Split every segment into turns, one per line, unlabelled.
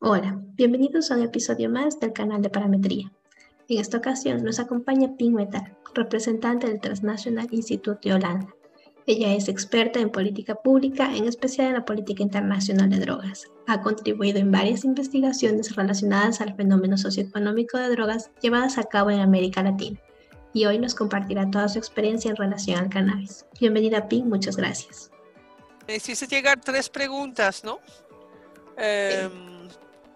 Hola, bienvenidos a un episodio más del canal de parametría. En esta ocasión nos acompaña Ping Metal, representante del Transnational Institute de Holanda. Ella es experta en política pública, en especial en la política internacional de drogas. Ha contribuido en varias investigaciones relacionadas al fenómeno socioeconómico de drogas llevadas a cabo en América Latina. Y hoy nos compartirá toda su experiencia en relación al cannabis. Bienvenida Ping, muchas gracias.
Me hiciste llegar tres preguntas, ¿no? Eh,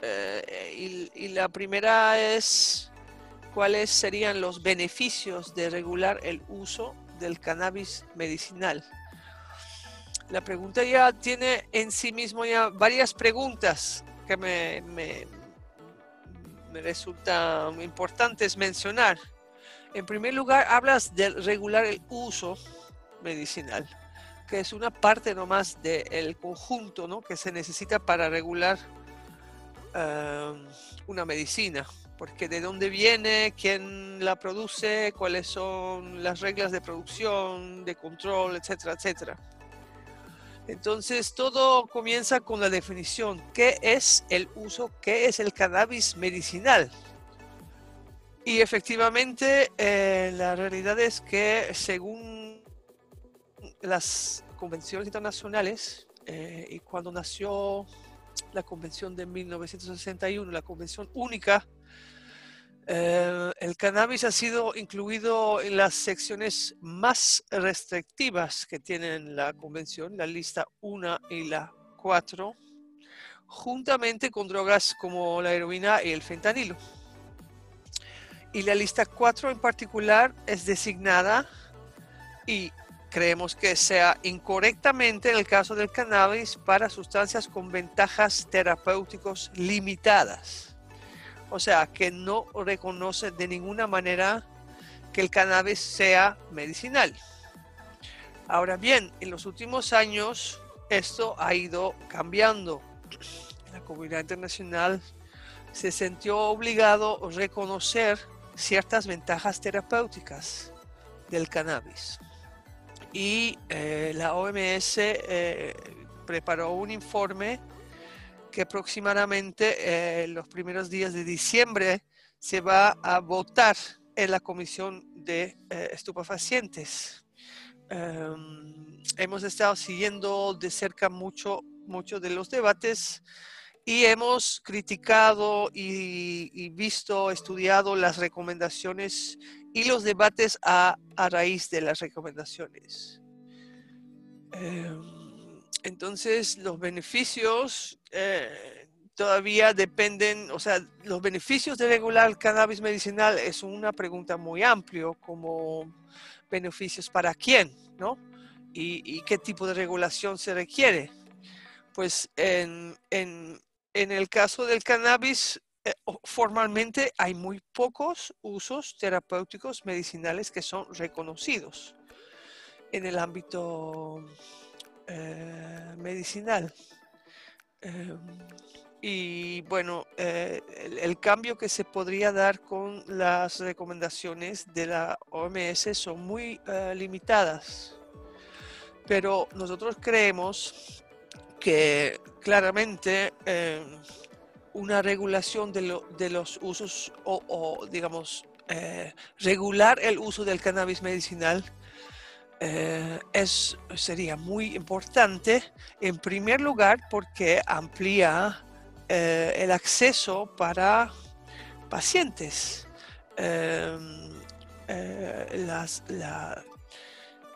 eh, y, la primera es, ¿cuáles serían los beneficios de regular el uso del cannabis medicinal? La pregunta ya tiene en sí mismo ya varias preguntas que me, me, me resultan importantes mencionar. En primer lugar, hablas de regular el uso medicinal, que es una parte nomás del conjunto ¿no? que se necesita para regular una medicina, porque de dónde viene, quién la produce, cuáles son las reglas de producción, de control, etcétera, etcétera. Entonces todo comienza con la definición, ¿qué es el uso, qué es el cannabis medicinal? Y efectivamente eh, la realidad es que según las convenciones internacionales eh, y cuando nació la convención de 1961, la convención única, eh, el cannabis ha sido incluido en las secciones más restrictivas que tienen la convención, la lista 1 y la 4, juntamente con drogas como la heroína y el fentanilo. Y la lista 4 en particular es designada y creemos que sea incorrectamente en el caso del cannabis para sustancias con ventajas terapéuticos limitadas. O sea, que no reconoce de ninguna manera que el cannabis sea medicinal. Ahora bien, en los últimos años esto ha ido cambiando. La comunidad internacional se sintió obligado a reconocer ciertas ventajas terapéuticas del cannabis y eh, la OMS eh, preparó un informe que aproximadamente eh, los primeros días de diciembre se va a votar en la Comisión de Estupefacientes. Em, hemos estado siguiendo de cerca mucho, mucho de los debates y hemos criticado y, visto, estudiado las recomendaciones y los debates a, raíz de las recomendaciones. Em, entonces, los beneficios eh, todavía dependen, o sea, los beneficios de regular el cannabis medicinal es una pregunta muy amplia, como beneficios para quién, ¿no? Y, qué tipo de regulación se requiere. Pues en, en, en el caso del cannabis, formalmente hay muy pocos usos terapéuticos medicinales que son reconocidos en el ámbito eh, medicinal. Em, y bueno, eh, el, cambio que se podría dar con las recomendaciones de la OMS son muy limitadas. Pero nosotros creemos que claramente eh, una regulación de, los usos o, digamos, eh, regular el uso del cannabis medicinal eh, es, sería muy importante, en primer lugar, porque amplía el acceso para pacientes. la,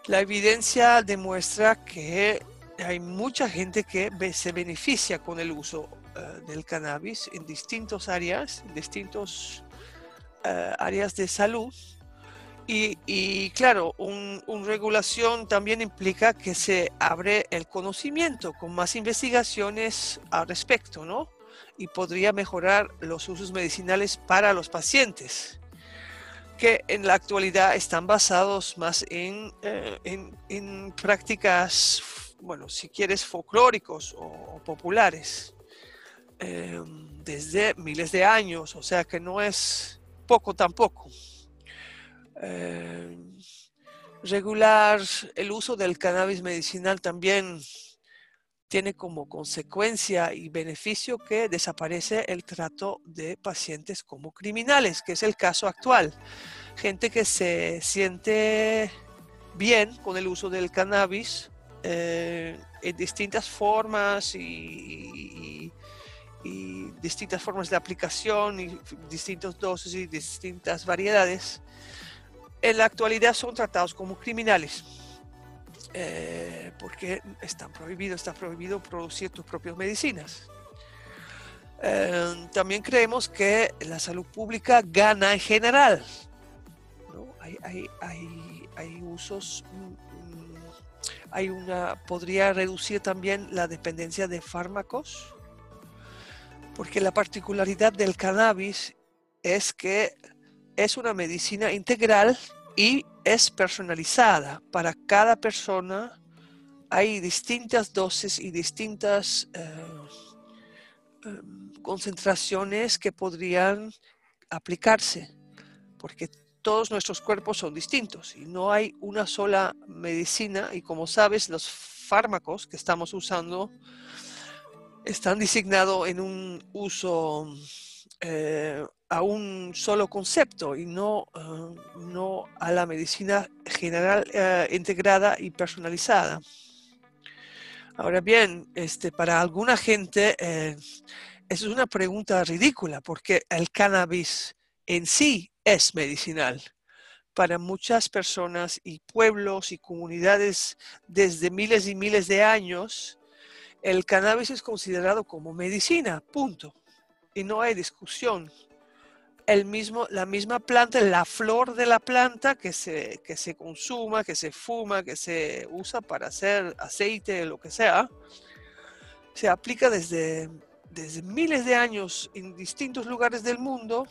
la evidencia demuestra que hay mucha gente que se beneficia con el uso eh, del cannabis en distintas áreas, en distintas eh, áreas de salud. Y, claro, una un regulación también implica que se abre el conocimiento con más investigaciones al respecto, ¿no? Y podría mejorar los usos medicinales para los pacientes que en la actualidad están basados más en, eh, en, en prácticas bueno, si quieres, folclóricos o, populares em, desde miles de años, o sea que no es poco tampoco. Em, regular el uso del cannabis medicinal también tiene como consecuencia y beneficio que desaparece el trato de pacientes como criminales, que es el caso actual. Gente que se siente bien con el uso del cannabis eh, en distintas formas y, distintas formas de aplicación y distintos dosis y distintas variedades, en la actualidad son tratados como criminales. Eh, porque están prohibido, está prohibido producir tus propias medicinas. Eh, también creemos que la salud pública gana en general. Hay, hay, usos, mm, hay una, podría reducir también la dependencia de fármacos, porque la particularidad del cannabis es que es una medicina integral y es personalizada. Para cada persona hay distintas dosis y distintas eh, em, concentraciones que podrían aplicarse, porque todos nuestros cuerpos son distintos y no hay una sola medicina y como sabes los fármacos que estamos usando están designados en un uso eh, a un solo concepto y no, ah, no a la medicina general eh, integrada y personalizada. Ahora bien, este, para alguna gente eh, es una pregunta ridícula porque el cannabis en sí es medicinal. Para muchas personas y pueblos y comunidades desde miles y miles de años, el cannabis es considerado como medicina, punto. Y no hay discusión el mismo, la misma planta, la flor de la planta que se, que se consuma, que se fuma, que se usa para hacer aceite, lo que sea, se aplica desde, desde miles de años en distintos lugares del mundo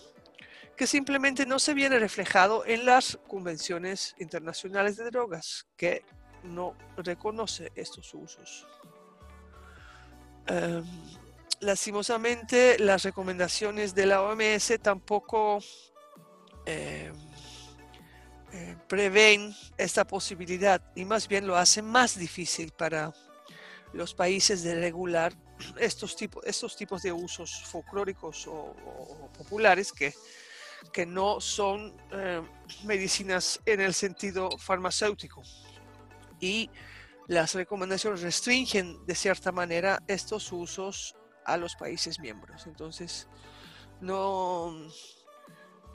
que simplemente no se viene reflejado en las convenciones internacionales de drogas, que no reconoce estos usos. Em, lastimosamente las recomendaciones de la OMS tampoco eh, eh, prevén esta posibilidad y más bien lo hacen más difícil para los países de regular estos, tipos estos tipos de usos folclóricos o, populares que, que, no son eh, medicinas en el sentido farmacéutico. Y las recomendaciones restringen de cierta manera estos usos a los países miembros. Entonces, no,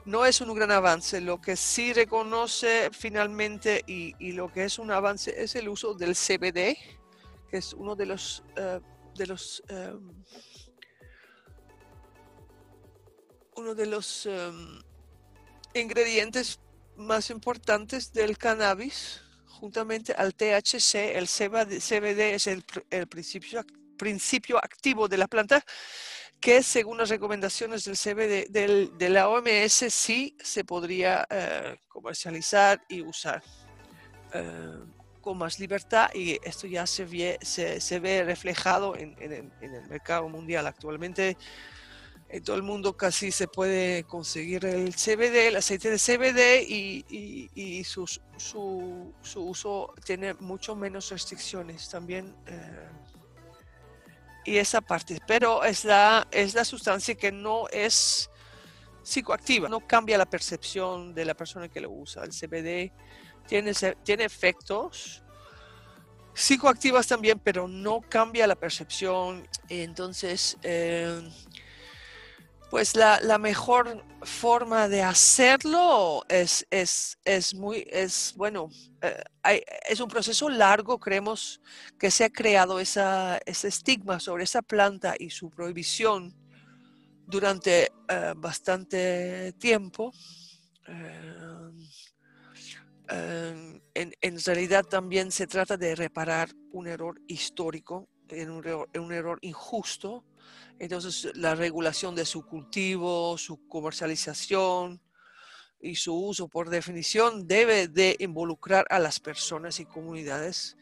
no es un gran avance. Lo que sí reconoce finalmente y, lo que es un avance es el uso del CBD, que es uno de los, eh, de los em, uno de los em, ingredientes más importantes del cannabis, juntamente al THC, el CBD es el, principio activo de la planta, que según las recomendaciones del CBD de la OMS sí se podría eh, comercializar y usar eh, con más libertad y esto ya se, ve reflejado en, el mercado mundial. Actualmente en todo el mundo casi se puede conseguir el CBD, el aceite de CBD y, su, su, uso tiene mucho menos restricciones. También eh, y esa parte, pero es la, es la sustancia que no es psicoactiva, no cambia la percepción de la persona que lo usa. El CBD tiene, tiene efectos psicoactivas también, pero no cambia la percepción. Entonces, eh, pues la, mejor forma de hacerlo es, es, es muy, es bueno, eh, es un proceso largo, creemos que se ha creado esa, ese estigma sobre esa planta y su prohibición durante eh, bastante tiempo. Eh, en, en, realidad también se trata de reparar un error histórico, en un, un error injusto entonces, la regulación de su cultivo, su comercialización y su uso, por definición, debe de involucrar a las personas y comunidades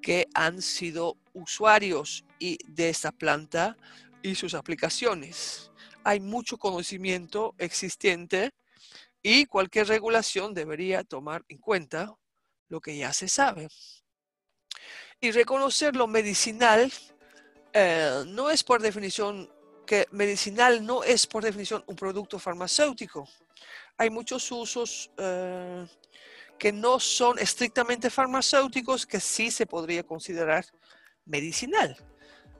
que han sido usuarios de esta planta y sus aplicaciones. Hay mucho conocimiento existente y cualquier regulación debería tomar en cuenta lo que ya se sabe. Y reconocer lo medicinal eh, no es por definición que medicinal no es por definición un producto farmacéutico. Hay muchos usos eh, que no son estrictamente farmacéuticos que sí se podría considerar medicinal.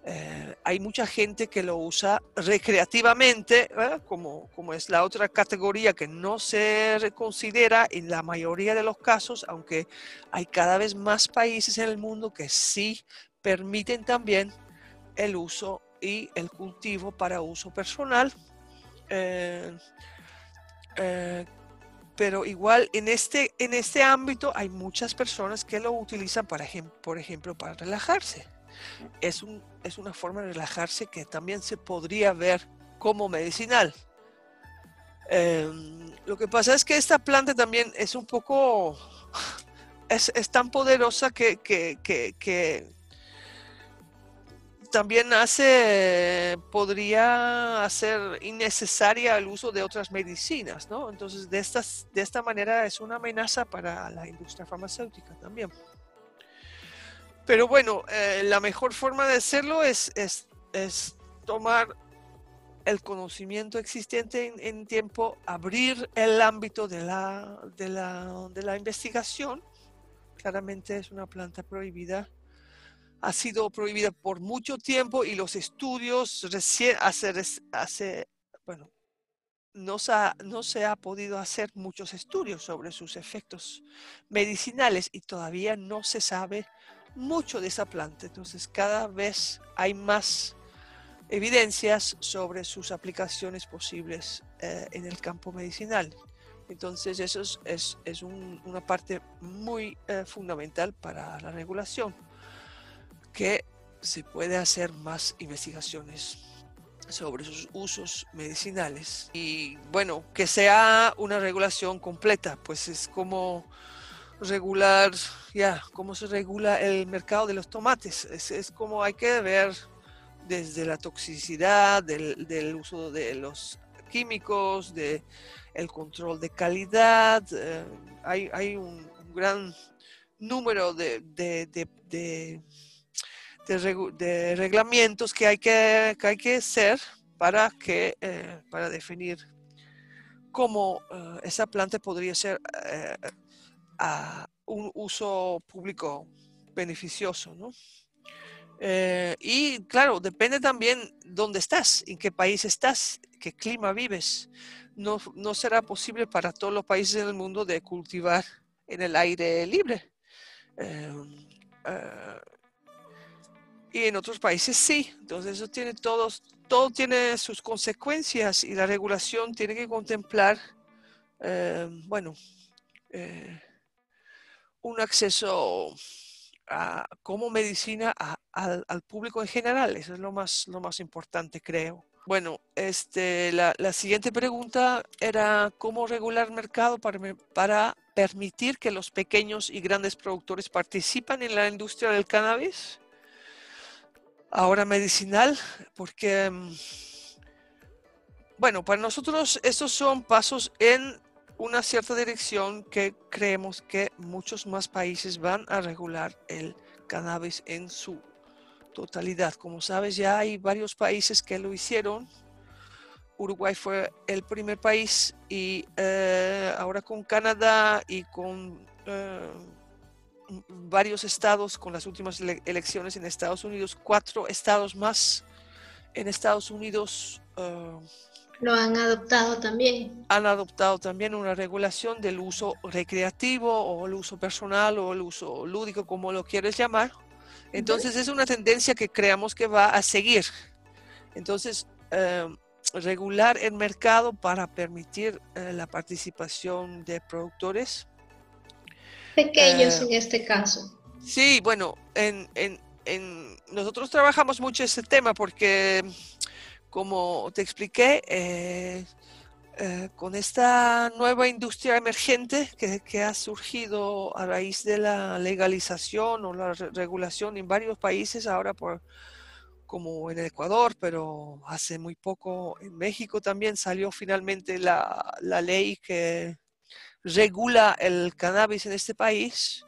Eh, hay mucha gente que lo usa recreativamente, como, como es la otra categoría que no se considera en la mayoría de los casos, aunque hay cada vez más países en el mundo que sí permiten también el uso y el cultivo para uso personal. Eh, eh, pero igual en este, en este ámbito hay muchas personas que lo utilizan, para, por ejemplo, para relajarse. Es, un, es una forma de relajarse que también se podría ver como medicinal. Em, lo que pasa es que esta planta también es un poco, es, es tan poderosa que, que, también hace, podría hacer innecesaria el uso de otras medicinas, ¿no? Entonces, de, estas, de esta manera es una amenaza para la industria farmacéutica también. Pero bueno, eh, la mejor forma de hacerlo es, es, es tomar el conocimiento existente en, en, tiempo, abrir el ámbito de la, de la, de la investigación. Claramente es una planta prohibida ha sido prohibida por mucho tiempo y los estudios recién hace, bueno, no se, ha, no se ha podido hacer muchos estudios sobre sus efectos medicinales y todavía no se sabe mucho de esa planta. Entonces cada vez hay más evidencias sobre sus aplicaciones posibles eh, en el campo medicinal. Entonces eso es, es, es un, una parte muy eh, fundamental para la regulación que se puede hacer más investigaciones sobre sus usos medicinales. Y bueno, que sea una regulación completa, pues es como regular, ya, cómo se regula el mercado de los tomates, es, como hay que ver desde la toxicidad, del, uso de los químicos, de el control de calidad, eh, hay, un, gran número de, reglamentos que hay que, hay que hacer para, que, eh, para definir cómo eh, esa planta podría ser eh, a un uso público beneficioso. ¿no? y claro, depende también dónde estás, en qué país estás, qué clima vives. No, no será posible para todos los países del mundo de cultivar en el aire libre y en otros países sí. Entonces eso tiene todos, todo tiene sus consecuencias y la regulación tiene que contemplar, eh, bueno, eh, un acceso a, como medicina al público en general. Eso es lo más, lo más importante, creo. Bueno, este, la, la siguiente pregunta era cómo regular el mercado para, para permitir que los pequeños y grandes productores participan en la industria del cannabis ahora medicinal, porque, mm, bueno, para nosotros estos son pasos en una cierta dirección que creemos que muchos más países van a regular el cannabis en su totalidad. Como sabes, ya hay varios países que lo hicieron. Uruguay fue el primer país y eh, ahora con Canadá y con eh, varios estados con las últimas elecciones en Estados Unidos, cuatro estados más en Estados Unidos.
Ah, lo han adoptado también.
Han adoptado también una regulación del uso recreativo o el uso personal o el uso lúdico, como lo quieres llamar. Entonces es una tendencia que creamos que va a seguir. Entonces, eh, regular el mercado para permitir eh, la participación de productores
pequeños eh, en este caso.
Sí, bueno, en, en, en, nosotros trabajamos mucho ese tema porque, como te expliqué, eh, eh, con esta nueva industria emergente que, que, ha surgido a raíz de la legalización o la regulación en varios países, ahora por como en el Ecuador, pero hace muy poco en México también salió finalmente la, la ley que regula el cannabis en este país,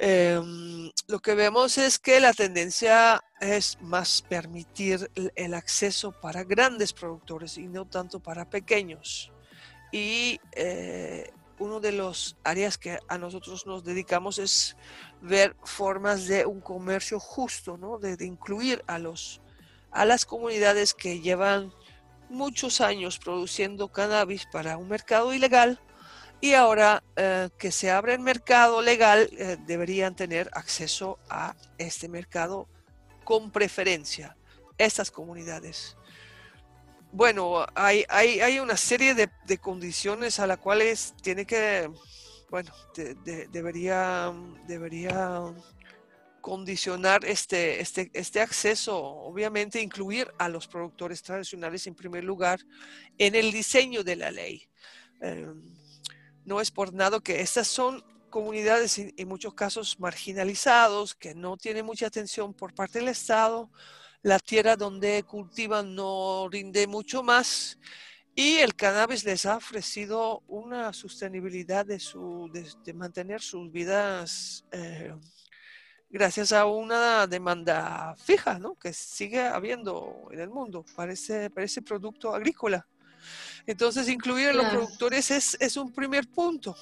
Em, lo que vemos es que la tendencia es más permitir el acceso para grandes productores y no tanto para pequeños. Y eh, uno de los áreas que a nosotros nos dedicamos es ver formas de un comercio justo, ¿no? de, incluir a, los, a las comunidades que llevan muchos años produciendo cannabis para un mercado ilegal y ahora eh, que se abre el mercado legal, eh, deberían tener acceso a este mercado con preferencia, estas comunidades. Bueno, hay, hay, hay una serie de, de, condiciones a las cuales tiene que, bueno, debería, debería condicionar este, este, este acceso, obviamente incluir a los productores tradicionales en primer lugar en el diseño de la ley. Em, no es por nada que estas son comunidades en muchos casos marginalizados, que no tienen mucha atención por parte del Estado, la tierra donde cultivan no rinde mucho más y el cannabis les ha ofrecido una sostenibilidad de, su, de, mantener sus vidas eh, gracias a una demanda fija ¿no? que sigue habiendo en el mundo para ese, para ese producto agrícola. Entonces, incluir a los productores es, es, un primer punto.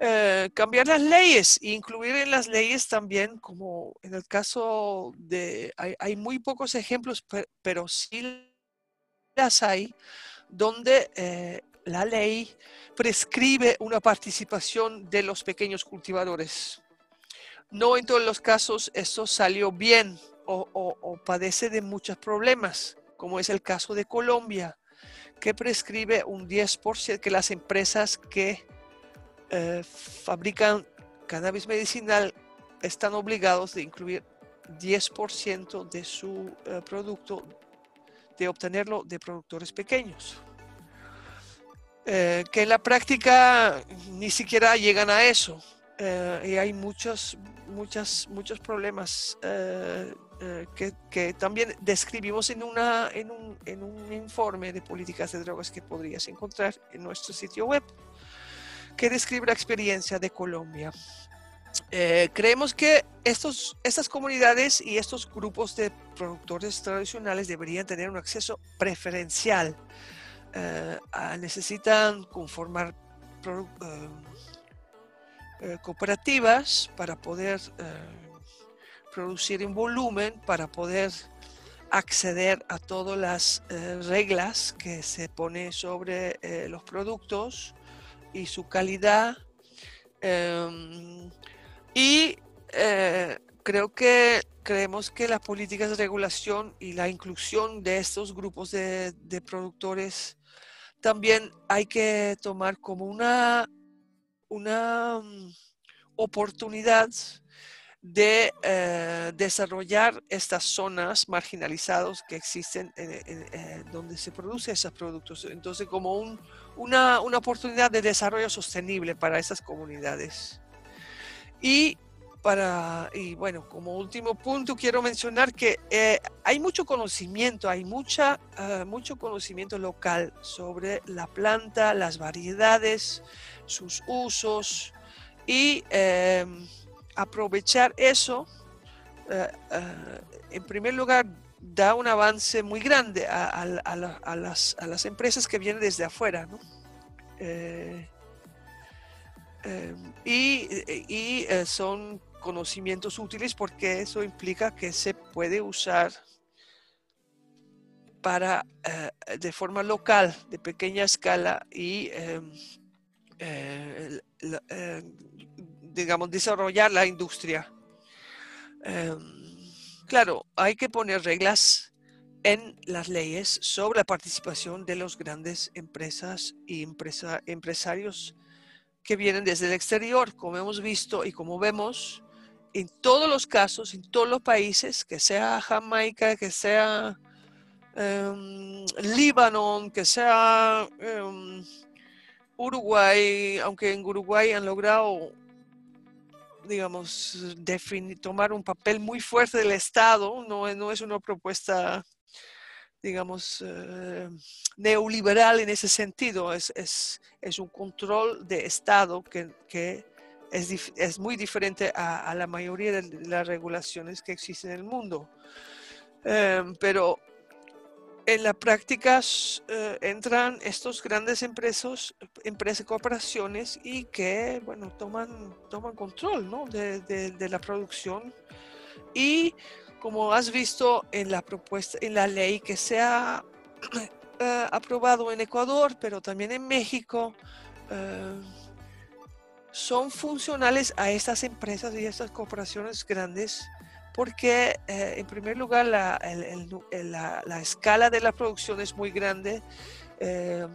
Eh, cambiar las leyes incluir en las leyes también, como en el caso de, hay, hay muy pocos ejemplos, pero, sí las hay, donde eh, la ley prescribe una participación de los pequeños cultivadores. No en todos los casos eso salió bien o, o padece de muchos problemas, como es el caso de Colombia que prescribe un 10% que las empresas que eh, fabrican cannabis medicinal están obligados de incluir 10% de su eh, producto, de obtenerlo de productores pequeños. Eh, que en la práctica ni siquiera llegan a eso. Y hay muchos, muchas, muchos problemas eh, que, también describimos en, una, en, un, en un informe de políticas de drogas que podrías encontrar en nuestro sitio web, que describe la experiencia de Colombia. Eh, creemos que estos, estas comunidades y estos grupos de productores tradicionales deberían tener un acceso preferencial. Eh, necesitan conformar cooperativas para poder producir en volumen para poder acceder a todas las eh, reglas que se pone sobre eh, los productos y su calidad. Em, y eh, creo que creemos que las políticas de regulación y la inclusión de estos grupos de, de productores también hay que tomar como una, una mm, oportunidad de eh, desarrollar estas zonas marginalizadas que existen donde se producen esos productos. Entonces, como una, oportunidad de desarrollo sostenible para esas comunidades. Y para, y bueno, como último punto quiero mencionar que eh, hay mucho conocimiento, hay mucha, eh, mucho conocimiento local sobre la planta, las variedades, sus usos y aprovechar eso, eh, eh, en primer lugar, da un avance muy grande a, las, empresas que vienen desde afuera. Eh, y, son conocimientos útiles porque eso implica que se puede usar para de forma local, de pequeña escala y digamos, desarrollar la industria. Em, claro, hay que poner reglas en las leyes sobre la participación de los grandes empresas y empresarios que vienen desde el exterior, como hemos visto y como vemos en todos los casos, en todos los países, que sea Jamaica, que sea um, Líbano, que sea em, Uruguay, aunque en Uruguay han logrado digamos, definir, tomar un papel muy fuerte del Estado, no, es una propuesta, digamos, eh, neoliberal en ese sentido, es, un control de Estado que, que es, muy diferente a, la mayoría de las regulaciones que existen en el mundo. Em, pero en la práctica eh, entran estos grandes empresas, empresas, corporaciones y que, bueno, toman, toman control ¿no? de, la producción. Y como has visto en la propuesta, en la ley que se ha eh, aprobado en Ecuador, pero también en México, eh, son funcionales a estas empresas y estas corporaciones grandes porque eh, en primer lugar la, la, escala de la producción es muy grande eh,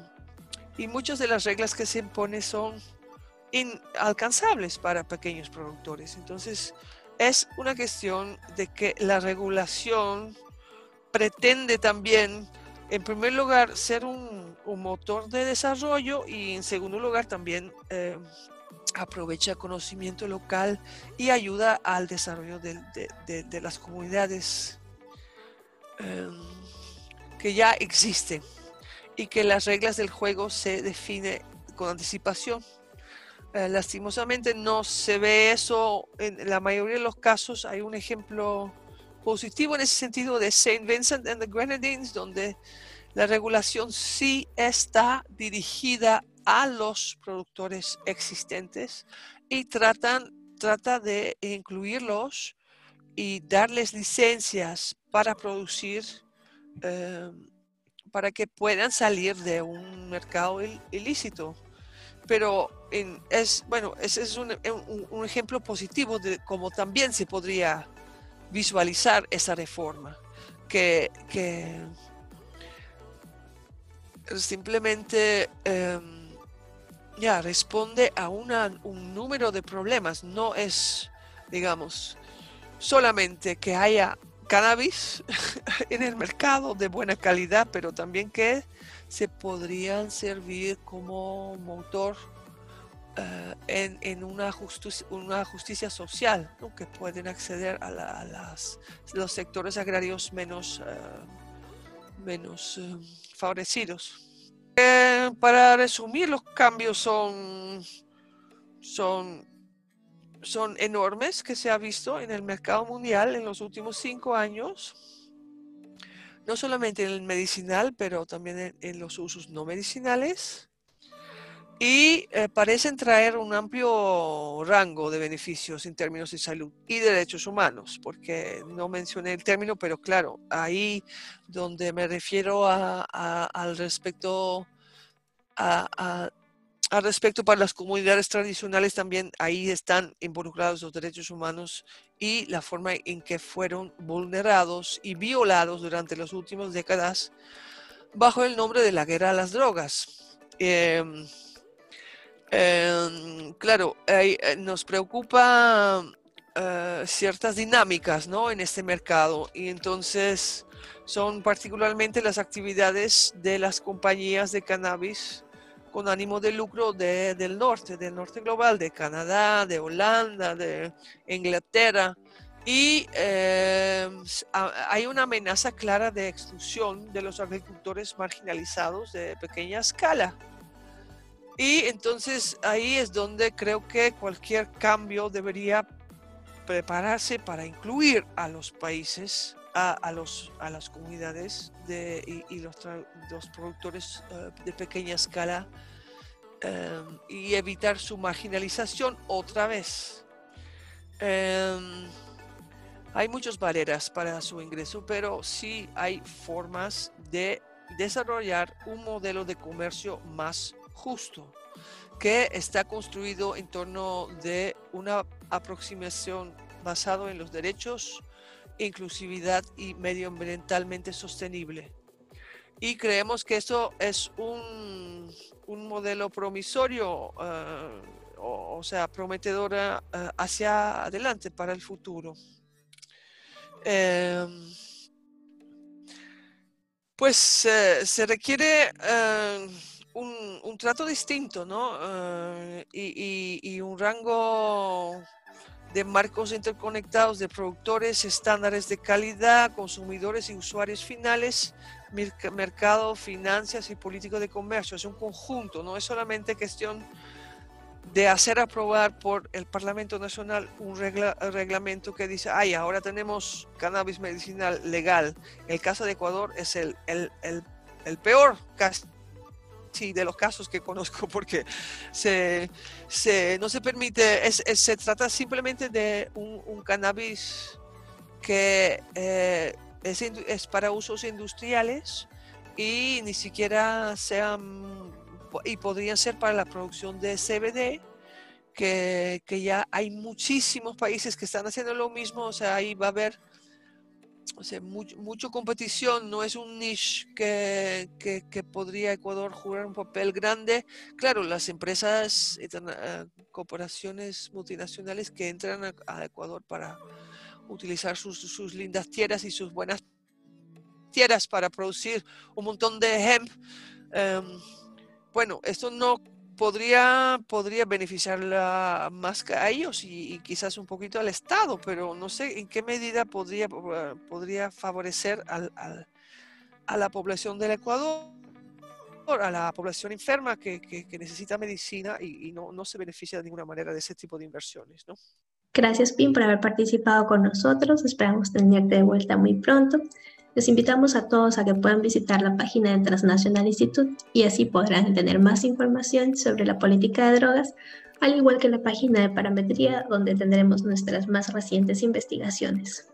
y muchas de las reglas que se imponen son inalcanzables para pequeños productores. Entonces es una cuestión de que la regulación pretende también, en primer lugar, ser un, un motor de desarrollo y en segundo lugar también eh, aprovecha conocimiento local y ayuda al desarrollo de, las comunidades em, que ya existen y que las reglas del juego se definen con anticipación. Eh, lastimosamente no se ve eso en la mayoría de los casos. Hay un ejemplo positivo en ese sentido de Saint Vincent and the Grenadines, donde la regulación sí está dirigida a los productores existentes y tratan, trata de incluirlos y darles licencias para producir, em, para que puedan salir de un mercado ilícito. Pero es, bueno, ese es un, ejemplo positivo de cómo también se podría visualizar esa reforma, que, simplemente... Em, ya responde a un número de problemas. No es, digamos, solamente que haya cannabis en el mercado de buena calidad, pero también que se podrían servir como motor eh, en, una, justicia, una justicia social, que pueden acceder a, las, los sectores agrarios menos, eh, menos eh, favorecidos. Eh, para resumir, los cambios son, son, son enormes que se ha visto en el mercado mundial en los últimos cinco años. No solamente en el medicinal, pero también en los usos no medicinales y eh, parecen traer un amplio rango de beneficios en términos de salud y derechos humanos, porque no mencioné el término, pero claro, ahí donde me refiero al respecto al respecto para las comunidades tradicionales también ahí están involucrados los derechos humanos y la forma en que fueron vulnerados y violados durante las últimas décadas bajo el nombre de la guerra a las drogas. Em, Em, claro, eh, nos preocupa eh, ciertas dinámicas ¿no? en este mercado y entonces son particularmente las actividades de las compañías de cannabis con ánimo de lucro del norte, del norte global, de Canadá, de Holanda, de Inglaterra. Y em, hay una amenaza clara de exclusión de los agricultores marginalizados de pequeña escala. Y entonces ahí es donde creo que cualquier cambio debería prepararse para incluir a los países, a, los, a las comunidades de, y, los, los, productores eh, de pequeña escala em, y evitar su marginalización otra vez. Em, hay muchas barreras para su ingreso, pero sí hay formas de desarrollar un modelo de comercio más justo, que está construido en torno de una aproximación basado en los derechos, inclusividad y medioambientalmente sostenible. Y creemos que esto es un, un modelo promisorio, eh, o, sea, prometedora eh, hacia adelante para el futuro. Em, pues eh, se requiere un, trato distinto, ¿no? Eh, y, un rango de marcos interconectados de productores, estándares de calidad, consumidores y usuarios finales, mercado, finanzas y político de comercio. Es un conjunto, no es solamente cuestión de hacer aprobar por el Parlamento Nacional un reglamento que dice, ay, ahora tenemos cannabis medicinal legal. El caso de Ecuador es el, el, peor caso de los casos que conozco porque se, se no se permite, se trata simplemente de un, cannabis que eh, es, es, para usos industriales y ni siquiera sean y podrían ser para la producción de CBD, que, ya hay muchísimos países que están haciendo lo mismo, o sea, ahí va a haber o sea, mucha competición, no es un niche que, que, podría Ecuador jugar un papel grande. Claro, las empresas, eh, corporaciones multinacionales que entran a, Ecuador para utilizar sus, sus, lindas tierras y sus buenas tierras para producir un montón de hemp. Em, bueno, esto no podría, podría beneficiar más a ellos y, quizás un poquito al Estado, pero no sé en qué medida podría, podría favorecer a la población del Ecuador, a la población enferma que, necesita medicina y, no, no, se beneficia de ninguna manera de ese tipo de inversiones. ¿no?
Gracias, Pim, por haber participado con nosotros. Esperamos tenerte de vuelta muy pronto. Les invitamos a todos a que puedan visitar la página del Transnational Institute y así podrán tener más información sobre la política de drogas, al igual que la página de parametría donde tendremos nuestras más recientes investigaciones.